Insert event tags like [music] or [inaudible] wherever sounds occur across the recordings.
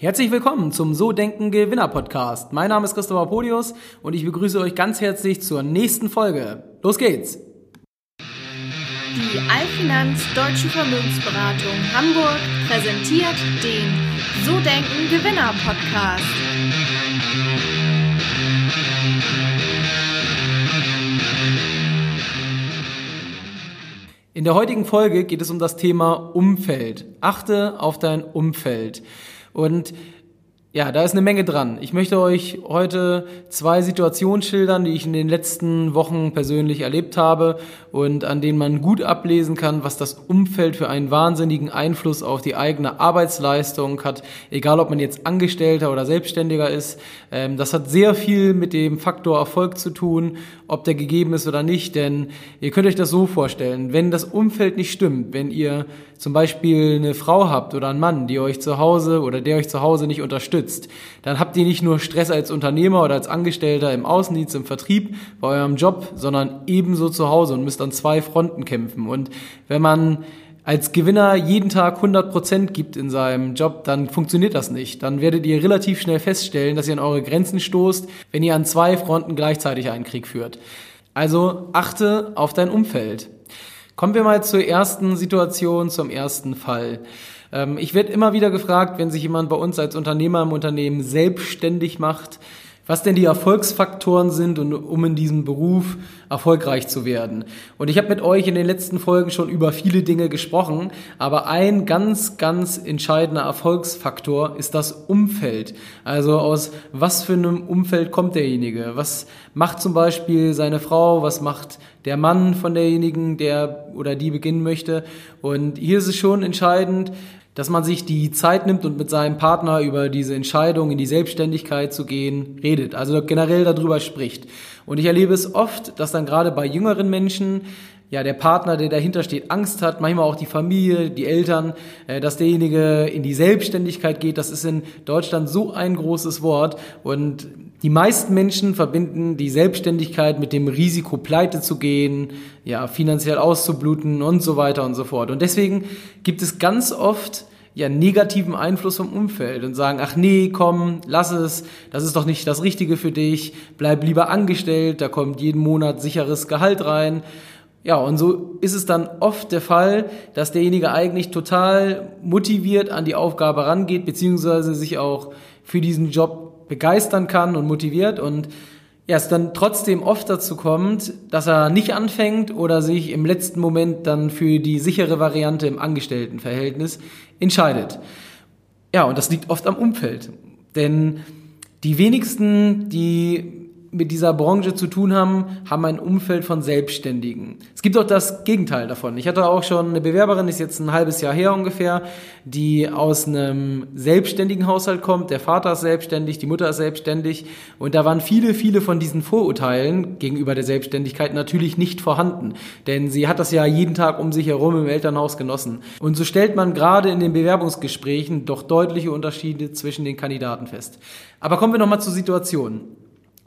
Herzlich willkommen zum So Denken Gewinner Podcast. Mein Name ist Christopher Podius und ich begrüße euch ganz herzlich zur nächsten Folge. Los geht's! Die Allfinanz Deutsche Vermögensberatung Hamburg präsentiert den So Denken Gewinner Podcast. In der heutigen Folge geht es um das Thema Umfeld. Achte auf dein Umfeld. Und ja, da ist eine Menge dran. Ich möchte euch heute zwei Situationen schildern, die ich in den letzten Wochen persönlich erlebt habe und an denen man gut ablesen kann, was das Umfeld für einen wahnsinnigen Einfluss auf die eigene Arbeitsleistung hat, egal ob man jetzt Angestellter oder Selbstständiger ist. Ähm, das hat sehr viel mit dem Faktor Erfolg zu tun, ob der gegeben ist oder nicht, denn ihr könnt euch das so vorstellen, wenn das Umfeld nicht stimmt, wenn ihr zum Beispiel eine Frau habt oder einen Mann, die euch zu Hause oder der euch zu Hause nicht unterstützt, dann habt ihr nicht nur Stress als Unternehmer oder als Angestellter im Außendienst, im Vertrieb, bei eurem Job, sondern ebenso zu Hause und müsst an zwei Fronten kämpfen. Und wenn man als Gewinner jeden Tag 100 Prozent gibt in seinem Job, dann funktioniert das nicht. Dann werdet ihr relativ schnell feststellen, dass ihr an eure Grenzen stoßt, wenn ihr an zwei Fronten gleichzeitig einen Krieg führt. Also achte auf dein Umfeld. Kommen wir mal zur ersten Situation, zum ersten Fall. Ähm, ich werde immer wieder gefragt, wenn sich jemand bei uns als Unternehmer im Unternehmen selbstständig macht, was denn die Erfolgsfaktoren sind, um in diesem Beruf erfolgreich zu werden. Und ich habe mit euch in den letzten Folgen schon über viele Dinge gesprochen, aber ein ganz, ganz entscheidender Erfolgsfaktor ist das Umfeld. Also aus was für einem Umfeld kommt derjenige? Was macht zum Beispiel seine Frau? Was macht der Mann von derjenigen, der oder die beginnen möchte? Und hier ist es schon entscheidend, dass man sich die Zeit nimmt und mit seinem Partner über diese Entscheidung in die Selbstständigkeit zu gehen redet, also generell darüber spricht. Und ich erlebe es oft, dass dann gerade bei jüngeren Menschen ja, der Partner, der dahinter steht, Angst hat, manchmal auch die Familie, die Eltern, äh, dass derjenige in die Selbstständigkeit geht. Das ist in Deutschland so ein großes Wort und die meisten Menschen verbinden die Selbstständigkeit mit dem Risiko, pleite zu gehen, ja, finanziell auszubluten und so weiter und so fort. Und deswegen gibt es ganz oft ja negativen Einfluss vom Umfeld und sagen, ach nee, komm, lass es, das ist doch nicht das Richtige für dich, bleib lieber angestellt, da kommt jeden Monat sicheres Gehalt rein. Ja, und so ist es dann oft der Fall, dass derjenige eigentlich total motiviert an die Aufgabe rangeht, beziehungsweise sich auch für diesen Job begeistern kann und motiviert und ja, es dann trotzdem oft dazu kommt, dass er nicht anfängt oder sich im letzten Moment dann für die sichere Variante im Angestelltenverhältnis entscheidet. Ja, und das liegt oft am Umfeld. Denn die wenigsten, die mit dieser Branche zu tun haben, haben ein Umfeld von Selbstständigen. Es gibt auch das Gegenteil davon. Ich hatte auch schon eine Bewerberin, ist jetzt ein halbes Jahr her ungefähr, die aus einem selbstständigen Haushalt kommt. Der Vater ist selbstständig, die Mutter ist selbstständig. Und da waren viele, viele von diesen Vorurteilen gegenüber der Selbstständigkeit natürlich nicht vorhanden. Denn sie hat das ja jeden Tag um sich herum im Elternhaus genossen. Und so stellt man gerade in den Bewerbungsgesprächen doch deutliche Unterschiede zwischen den Kandidaten fest. Aber kommen wir nochmal zur Situation.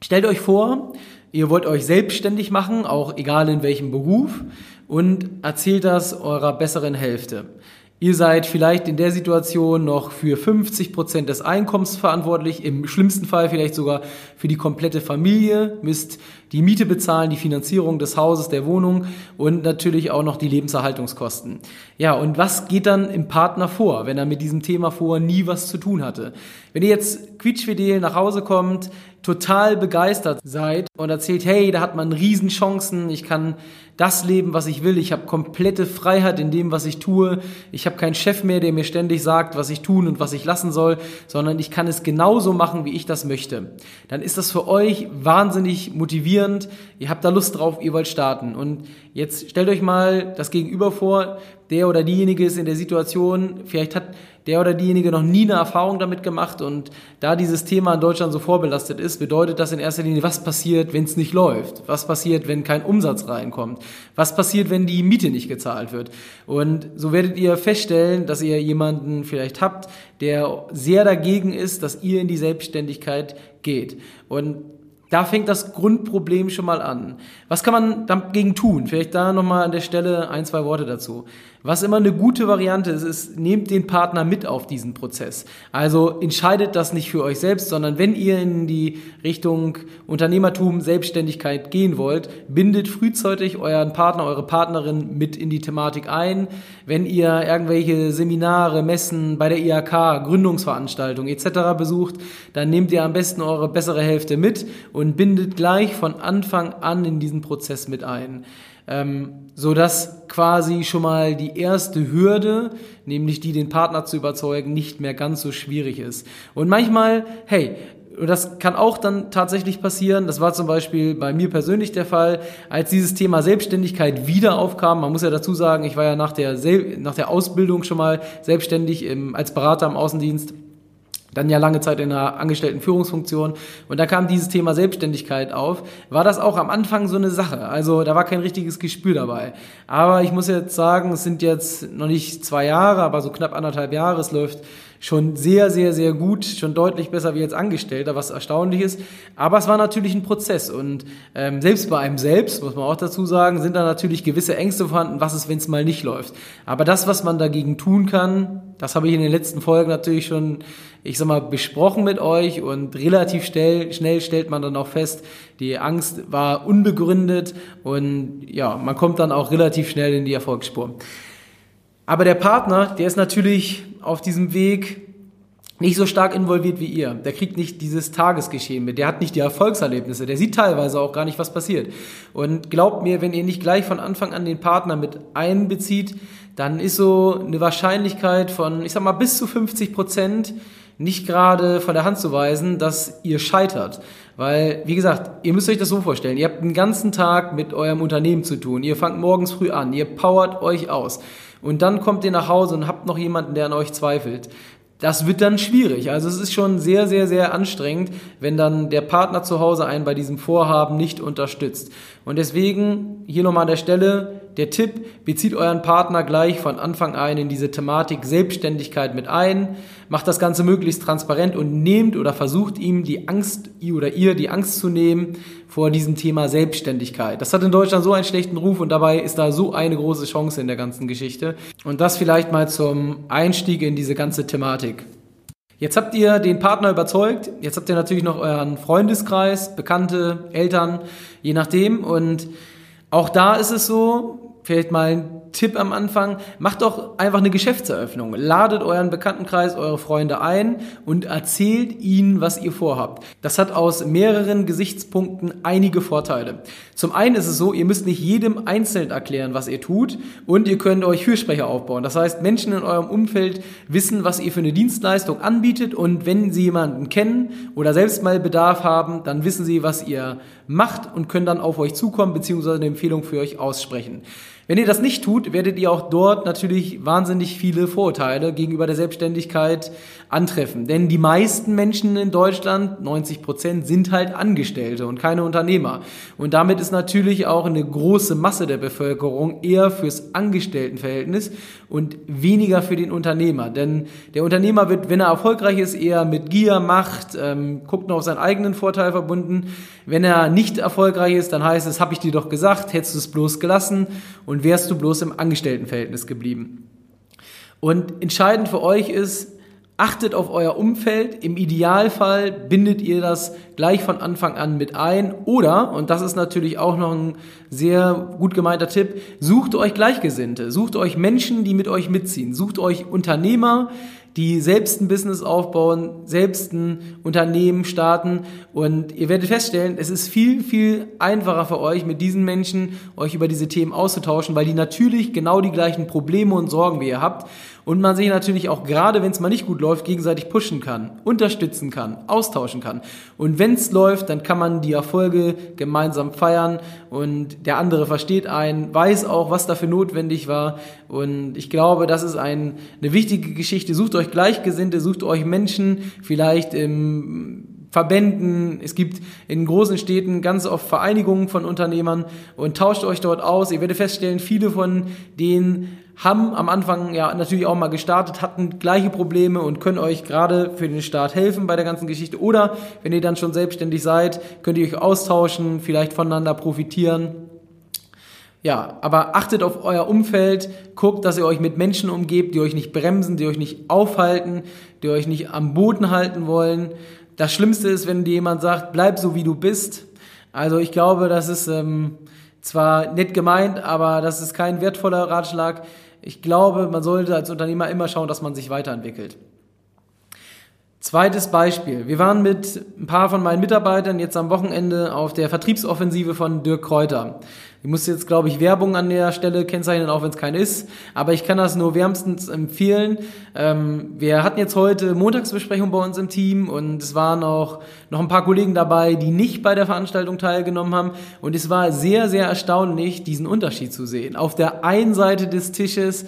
Stellt euch vor, ihr wollt euch selbstständig machen, auch egal in welchem Beruf, und erzählt das eurer besseren Hälfte. Ihr seid vielleicht in der Situation noch für 50 Prozent des Einkommens verantwortlich, im schlimmsten Fall vielleicht sogar für die komplette Familie, müsst die Miete bezahlen, die Finanzierung des Hauses, der Wohnung und natürlich auch noch die Lebenserhaltungskosten. Ja, und was geht dann im Partner vor, wenn er mit diesem Thema vorher nie was zu tun hatte? Wenn ihr jetzt quietschfidel nach Hause kommt, total begeistert seid und erzählt, hey, da hat man Riesenchancen, ich kann das leben, was ich will, ich habe komplette Freiheit in dem, was ich tue, ich habe keinen Chef mehr, der mir ständig sagt, was ich tun und was ich lassen soll, sondern ich kann es genauso machen, wie ich das möchte. Dann ist das für euch wahnsinnig motivierend, ihr habt da Lust drauf, ihr wollt starten. Und jetzt stellt euch mal das Gegenüber vor, der oder diejenige ist in der Situation, vielleicht hat der oder diejenige noch nie eine Erfahrung damit gemacht und da dieses Thema in Deutschland so vorbelastet ist, bedeutet das in erster Linie, was passiert, wenn es nicht läuft? Was passiert, wenn kein Umsatz reinkommt? Was passiert, wenn die Miete nicht gezahlt wird? Und so werdet ihr feststellen, dass ihr jemanden vielleicht habt, der sehr dagegen ist, dass ihr in die Selbstständigkeit geht. Und da fängt das Grundproblem schon mal an. Was kann man dagegen tun? Vielleicht da nochmal an der Stelle ein, zwei Worte dazu. Was immer eine gute Variante ist, ist, nehmt den Partner mit auf diesen Prozess. Also entscheidet das nicht für euch selbst, sondern wenn ihr in die Richtung Unternehmertum, Selbstständigkeit gehen wollt, bindet frühzeitig euren Partner, eure Partnerin mit in die Thematik ein. Wenn ihr irgendwelche Seminare, Messen bei der IHK, Gründungsveranstaltungen etc. besucht, dann nehmt ihr am besten eure bessere Hälfte mit und bindet gleich von Anfang an in diesen Prozess mit ein ähm, so dass quasi schon mal die erste Hürde, nämlich die den Partner zu überzeugen, nicht mehr ganz so schwierig ist. Und manchmal, hey, und das kann auch dann tatsächlich passieren. Das war zum Beispiel bei mir persönlich der Fall, als dieses Thema Selbstständigkeit wieder aufkam. Man muss ja dazu sagen, ich war ja nach der, nach der Ausbildung schon mal selbstständig im, als Berater im Außendienst dann ja lange Zeit in einer angestellten Führungsfunktion und da kam dieses Thema Selbstständigkeit auf, war das auch am Anfang so eine Sache. Also da war kein richtiges Gespür dabei. Aber ich muss jetzt sagen, es sind jetzt noch nicht zwei Jahre, aber so knapp anderthalb Jahre. Es läuft schon sehr, sehr, sehr gut, schon deutlich besser wie als Angestellter, was erstaunlich ist. Aber es war natürlich ein Prozess und ähm, selbst bei einem selbst, muss man auch dazu sagen, sind da natürlich gewisse Ängste vorhanden, was ist, wenn es mal nicht läuft. Aber das, was man dagegen tun kann, das habe ich in den letzten Folgen natürlich schon, ich sag mal, besprochen mit euch und relativ schnell, schnell stellt man dann auch fest, die Angst war unbegründet und ja, man kommt dann auch relativ schnell in die Erfolgsspur. Aber der Partner, der ist natürlich auf diesem Weg nicht so stark involviert wie ihr. Der kriegt nicht dieses Tagesgeschehen mit. Der hat nicht die Erfolgserlebnisse. Der sieht teilweise auch gar nicht, was passiert. Und glaubt mir, wenn ihr nicht gleich von Anfang an den Partner mit einbezieht, dann ist so eine Wahrscheinlichkeit von, ich sag mal, bis zu 50 Prozent nicht gerade von der Hand zu weisen, dass ihr scheitert. Weil, wie gesagt, ihr müsst euch das so vorstellen. Ihr habt den ganzen Tag mit eurem Unternehmen zu tun. Ihr fangt morgens früh an. Ihr powert euch aus und dann kommt ihr nach Hause und habt noch jemanden, der an euch zweifelt. Das wird dann schwierig. Also es ist schon sehr, sehr, sehr anstrengend, wenn dann der Partner zu Hause einen bei diesem Vorhaben nicht unterstützt. Und deswegen hier nochmal an der Stelle der Tipp, bezieht euren Partner gleich von Anfang an in diese Thematik Selbstständigkeit mit ein, macht das Ganze möglichst transparent und nehmt oder versucht ihm die Angst oder ihr die Angst zu nehmen vor diesem Thema Selbstständigkeit. Das hat in Deutschland so einen schlechten Ruf und dabei ist da so eine große Chance in der ganzen Geschichte. Und das vielleicht mal zum Einstieg in diese ganze Thematik. Jetzt habt ihr den Partner überzeugt, jetzt habt ihr natürlich noch euren Freundeskreis, Bekannte, Eltern, je nachdem. Und auch da ist es so, vielleicht mal ein Tipp am Anfang, macht doch einfach eine Geschäftseröffnung. Ladet euren Bekanntenkreis, eure Freunde ein und erzählt ihnen, was ihr vorhabt. Das hat aus mehreren Gesichtspunkten einige Vorteile. Zum einen ist es so, ihr müsst nicht jedem einzeln erklären, was ihr tut und ihr könnt euch Fürsprecher aufbauen. Das heißt, Menschen in eurem Umfeld wissen, was ihr für eine Dienstleistung anbietet und wenn sie jemanden kennen oder selbst mal Bedarf haben, dann wissen sie, was ihr macht und können dann auf euch zukommen bzw. eine Empfehlung für euch aussprechen. Wenn ihr das nicht tut, werdet ihr auch dort natürlich wahnsinnig viele Vorurteile gegenüber der Selbstständigkeit antreffen. Denn die meisten Menschen in Deutschland, 90 Prozent, sind halt Angestellte und keine Unternehmer. Und damit ist natürlich auch eine große Masse der Bevölkerung eher fürs Angestelltenverhältnis und weniger für den Unternehmer. Denn der Unternehmer wird, wenn er erfolgreich ist, eher mit Gier, Macht, ähm, guckt noch auf seinen eigenen Vorteil verbunden. Wenn er nicht erfolgreich ist, dann heißt es, habe ich dir doch gesagt, hättest du es bloß gelassen und wärst du bloß im Angestelltenverhältnis geblieben. Und entscheidend für euch ist, achtet auf euer Umfeld. Im Idealfall bindet ihr das gleich von Anfang an mit ein. Oder, und das ist natürlich auch noch ein sehr gut gemeinter Tipp, sucht euch Gleichgesinnte. Sucht euch Menschen, die mit euch mitziehen. Sucht euch Unternehmer, die selbst ein Business aufbauen, selbst ein Unternehmen starten und ihr werdet feststellen, es ist viel, viel einfacher für euch, mit diesen Menschen euch über diese Themen auszutauschen, weil die natürlich genau die gleichen Probleme und Sorgen wie ihr habt und man sich natürlich auch gerade, wenn es mal nicht gut läuft, gegenseitig pushen kann, unterstützen kann, austauschen kann. Und wenn es läuft, dann kann man die Erfolge gemeinsam feiern und der andere versteht einen, weiß auch, was dafür notwendig war. Und ich glaube, das ist ein, eine wichtige Geschichte. Sucht euch Gleichgesinnte, sucht euch Menschen, vielleicht im Verbänden, es gibt in großen Städten ganz oft Vereinigungen von Unternehmern und tauscht euch dort aus. Ihr werdet feststellen, viele von denen haben am Anfang ja natürlich auch mal gestartet, hatten gleiche Probleme und können euch gerade für den Start helfen bei der ganzen Geschichte. Oder wenn ihr dann schon selbstständig seid, könnt ihr euch austauschen, vielleicht voneinander profitieren. ja, aber achtet auf euer Umfeld, guckt, dass ihr euch mit Menschen umgebt, die euch nicht bremsen, die euch nicht aufhalten, die euch nicht am Boden halten wollen. Das Schlimmste ist, wenn dir jemand sagt, bleib so wie du bist. Also ich glaube, das ist ähm, zwar nett gemeint, aber das ist kein wertvoller Ratschlag. Ich glaube, man sollte als Unternehmer immer schauen, dass man sich weiterentwickelt. Zweites Beispiel. Wir waren mit ein paar von meinen Mitarbeitern jetzt am Wochenende auf der Vertriebsoffensive von Dirk Kräuter. Ich muss jetzt, glaube ich, Werbung an der Stelle kennzeichnen, auch wenn es keine ist. Aber ich kann das nur wärmstens empfehlen. Ähm, wir hatten jetzt heute Montagsbesprechung bei uns im Team und es waren auch noch ein paar Kollegen dabei, die nicht bei der Veranstaltung teilgenommen haben. Und es war sehr, sehr erstaunlich, diesen Unterschied zu sehen. Auf der einen Seite des Tisches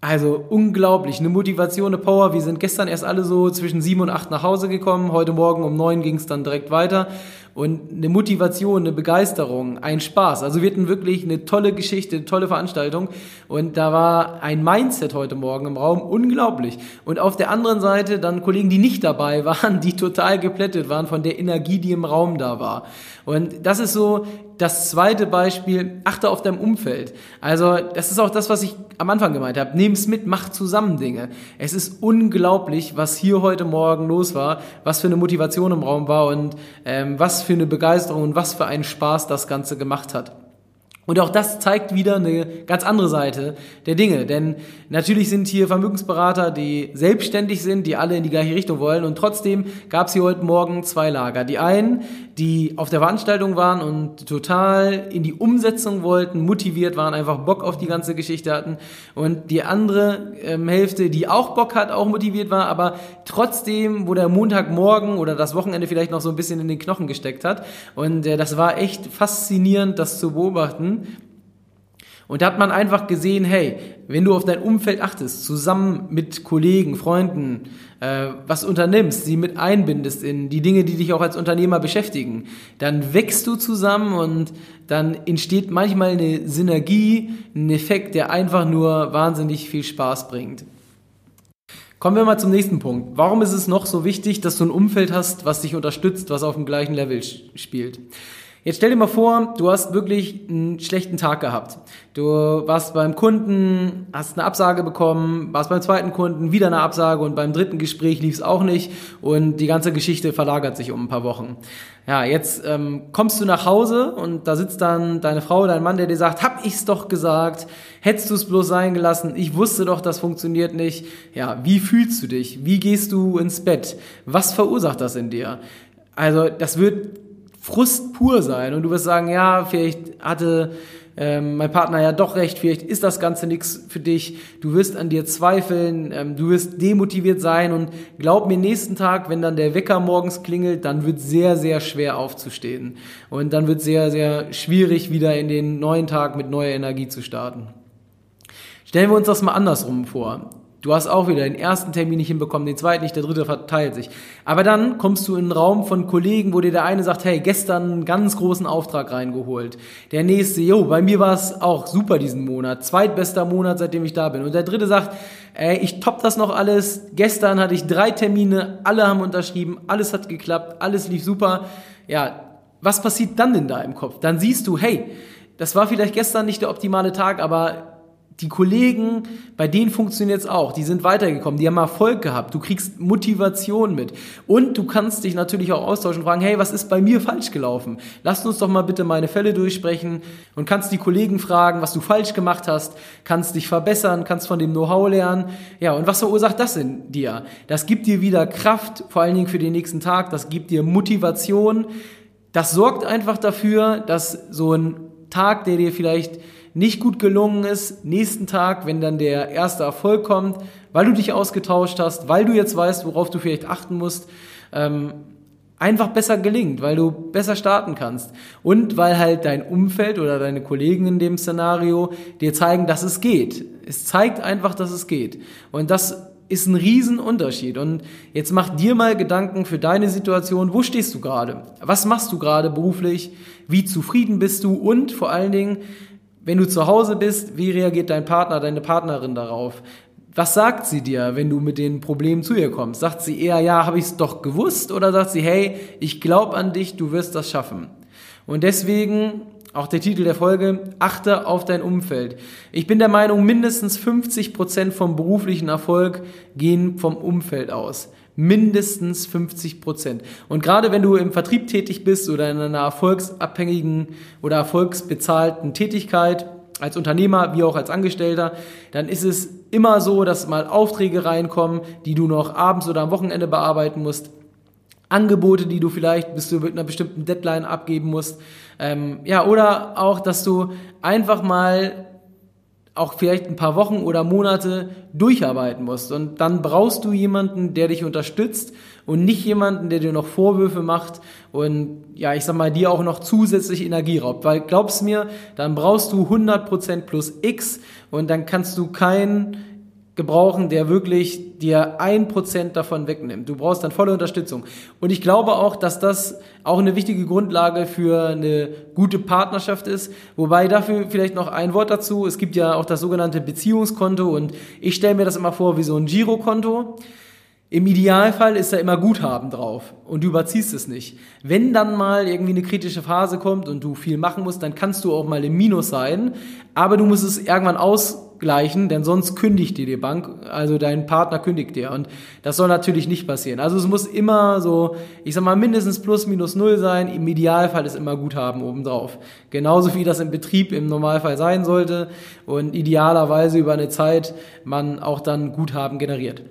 also unglaublich, eine Motivation, eine Power. Wir sind gestern erst alle so zwischen sieben und acht nach Hause gekommen. Heute Morgen um neun ging es dann direkt weiter und eine Motivation, eine Begeisterung, ein Spaß. Also wir hatten wirklich eine tolle Geschichte, eine tolle Veranstaltung und da war ein Mindset heute Morgen im Raum unglaublich. Und auf der anderen Seite dann Kollegen, die nicht dabei [laughs] waren, die total geplättet waren von der Energie, die im Raum da war. Und das ist so das zweite Beispiel, achte auf dein Umfeld. Also das ist auch das, was ich am Anfang gemeint habe. Nehm's mit, mach zusammen Dinge. Es ist unglaublich, was hier heute Morgen los war, was für eine Motivation im Raum war und ähm, was für eine Begeisterung und was für einen Spaß das Ganze gemacht hat. Und auch das zeigt wieder eine ganz andere Seite der Dinge. Denn natürlich sind hier Vermögensberater, die selbstständig sind, die alle in die gleiche Richtung wollen. Und trotzdem gab es hier heute Morgen zwei Lager. Die einen, die auf der Veranstaltung waren und total in die Umsetzung wollten, motiviert waren, einfach Bock auf die ganze Geschichte hatten. Und die andere ähm, Hälfte, die auch Bock hat, auch motiviert war, aber trotzdem, wo der Montagmorgen oder das Wochenende vielleicht noch so ein bisschen in den Knochen gesteckt hat. Und äh, das war echt faszinierend, das zu beobachten und da hat man einfach gesehen, hey, wenn du auf dein Umfeld achtest, zusammen mit Kollegen, Freunden, äh, was unternimmst, sie mit einbindest in die Dinge, die dich auch als Unternehmer beschäftigen, dann wächst du zusammen und dann entsteht manchmal eine Synergie, ein Effekt, der einfach nur wahnsinnig viel Spaß bringt. Kommen wir mal zum nächsten Punkt. Warum ist es noch so wichtig, dass du ein Umfeld hast, was dich unterstützt, was auf dem gleichen Level spielt? Jetzt stell dir mal vor, du hast wirklich einen schlechten Tag gehabt. Du warst beim Kunden, hast eine Absage bekommen, warst beim zweiten Kunden, wieder eine Absage und beim dritten Gespräch lief es auch nicht und die ganze Geschichte verlagert sich um ein paar Wochen. Ja, jetzt ähm, kommst du nach Hause und da sitzt dann deine Frau, dein Mann, der dir sagt, hab ich's doch gesagt, hättest du es bloß sein gelassen, ich wusste doch, das funktioniert nicht. Ja, wie fühlst du dich? Wie gehst du ins Bett? Was verursacht das in dir? Also, das wird Frust pur sein und du wirst sagen, ja, vielleicht hatte ähm, mein Partner ja doch recht, vielleicht ist das Ganze nichts für dich, du wirst an dir zweifeln, ähm, du wirst demotiviert sein und glaub mir, nächsten Tag, wenn dann der Wecker morgens klingelt, dann wird sehr, sehr schwer aufzustehen und dann wird sehr, sehr schwierig, wieder in den neuen Tag mit neuer Energie zu starten. Stellen wir uns das mal andersrum vor. Du hast auch wieder den ersten Termin nicht hinbekommen, den zweiten nicht, der dritte verteilt sich. Aber dann kommst du in einen Raum von Kollegen, wo dir der eine sagt, hey, gestern einen ganz großen Auftrag reingeholt. Der nächste, jo, bei mir war es auch super diesen Monat, zweitbester Monat, seitdem ich da bin. Und der dritte sagt, ey, ich top das noch alles. Gestern hatte ich drei Termine, alle haben unterschrieben, alles hat geklappt, alles lief super. Ja, was passiert dann in deinem Kopf? Dann siehst du, hey, das war vielleicht gestern nicht der optimale Tag, aber die Kollegen, bei denen funktioniert es auch. Die sind weitergekommen, die haben Erfolg gehabt. Du kriegst Motivation mit. Und du kannst dich natürlich auch austauschen und fragen, hey, was ist bei mir falsch gelaufen? Lasst uns doch mal bitte meine Fälle durchsprechen und kannst die Kollegen fragen, was du falsch gemacht hast, kannst dich verbessern, kannst von dem Know-how lernen. Ja, und was verursacht das in dir? Das gibt dir wieder Kraft, vor allen Dingen für den nächsten Tag. Das gibt dir Motivation. Das sorgt einfach dafür, dass so ein Tag, der dir vielleicht nicht gut gelungen ist, nächsten Tag, wenn dann der erste Erfolg kommt, weil du dich ausgetauscht hast, weil du jetzt weißt, worauf du vielleicht achten musst, ähm, einfach besser gelingt, weil du besser starten kannst und weil halt dein Umfeld oder deine Kollegen in dem Szenario dir zeigen, dass es geht. Es zeigt einfach, dass es geht und das ist ein Riesenunterschied. Und jetzt mach dir mal Gedanken für deine Situation. Wo stehst du gerade? Was machst du gerade beruflich? Wie zufrieden bist du? Und vor allen Dingen, wenn du zu Hause bist, wie reagiert dein Partner, deine Partnerin darauf? Was sagt sie dir, wenn du mit den Problemen zu ihr kommst? Sagt sie eher, ja, habe ich es doch gewusst? Oder sagt sie, hey, ich glaube an dich, du wirst das schaffen? Und deswegen auch der Titel der Folge, achte auf dein Umfeld. Ich bin der Meinung, mindestens 50 Prozent vom beruflichen Erfolg gehen vom Umfeld aus mindestens 50 Prozent. Und gerade wenn du im Vertrieb tätig bist oder in einer erfolgsabhängigen oder erfolgsbezahlten Tätigkeit, als Unternehmer wie auch als Angestellter, dann ist es immer so, dass mal Aufträge reinkommen, die du noch abends oder am Wochenende bearbeiten musst. Angebote, die du vielleicht bis zu einer bestimmten Deadline abgeben musst. Ähm, ja, oder auch, dass du einfach mal auch vielleicht ein paar Wochen oder Monate durcharbeiten musst. Und dann brauchst du jemanden, der dich unterstützt und nicht jemanden, der dir noch Vorwürfe macht und ja, ich sag mal, dir auch noch zusätzlich Energie raubt. Weil glaubst mir, dann brauchst du 100% plus X und dann kannst du kein gebrauchen, der wirklich dir ein Prozent davon wegnimmt. Du brauchst dann volle Unterstützung. Und ich glaube auch, dass das auch eine wichtige Grundlage für eine gute Partnerschaft ist. Wobei dafür vielleicht noch ein Wort dazu. Es gibt ja auch das sogenannte Beziehungskonto und ich stelle mir das immer vor wie so ein Girokonto. Im Idealfall ist da immer Guthaben drauf und du überziehst es nicht. Wenn dann mal irgendwie eine kritische Phase kommt und du viel machen musst, dann kannst du auch mal im Minus sein, aber du musst es irgendwann ausgleichen, denn sonst kündigt dir die Bank, also dein Partner kündigt dir und das soll natürlich nicht passieren. Also es muss immer so, ich sag mal, mindestens plus minus null sein, im Idealfall ist immer Guthaben obendrauf. Genauso wie das im Betrieb im Normalfall sein sollte und idealerweise über eine Zeit man auch dann Guthaben generiert.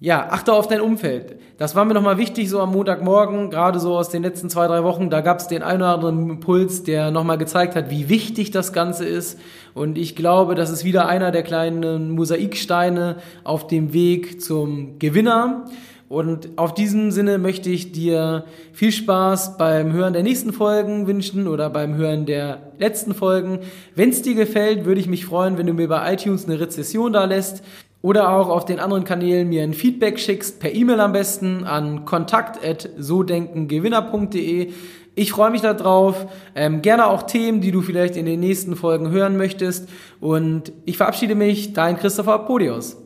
Ja, achte auf dein Umfeld. Das war mir nochmal wichtig, so am Montagmorgen, gerade so aus den letzten zwei, drei Wochen. Da gab es den einen oder anderen Impuls, der nochmal gezeigt hat, wie wichtig das Ganze ist. Und ich glaube, das ist wieder einer der kleinen Mosaiksteine auf dem Weg zum Gewinner. Und auf diesem Sinne möchte ich dir viel Spaß beim Hören der nächsten Folgen wünschen oder beim Hören der letzten Folgen. Wenn es dir gefällt, würde ich mich freuen, wenn du mir bei iTunes eine Rezession da lässt oder auch auf den anderen Kanälen mir ein Feedback schickst, per E-Mail am besten an kontakt@sodenkengewinner.de. Ich freue mich darauf. Ähm, gerne auch Themen, die du vielleicht in den nächsten Folgen hören möchtest. Und ich verabschiede mich, dein Christopher Podius.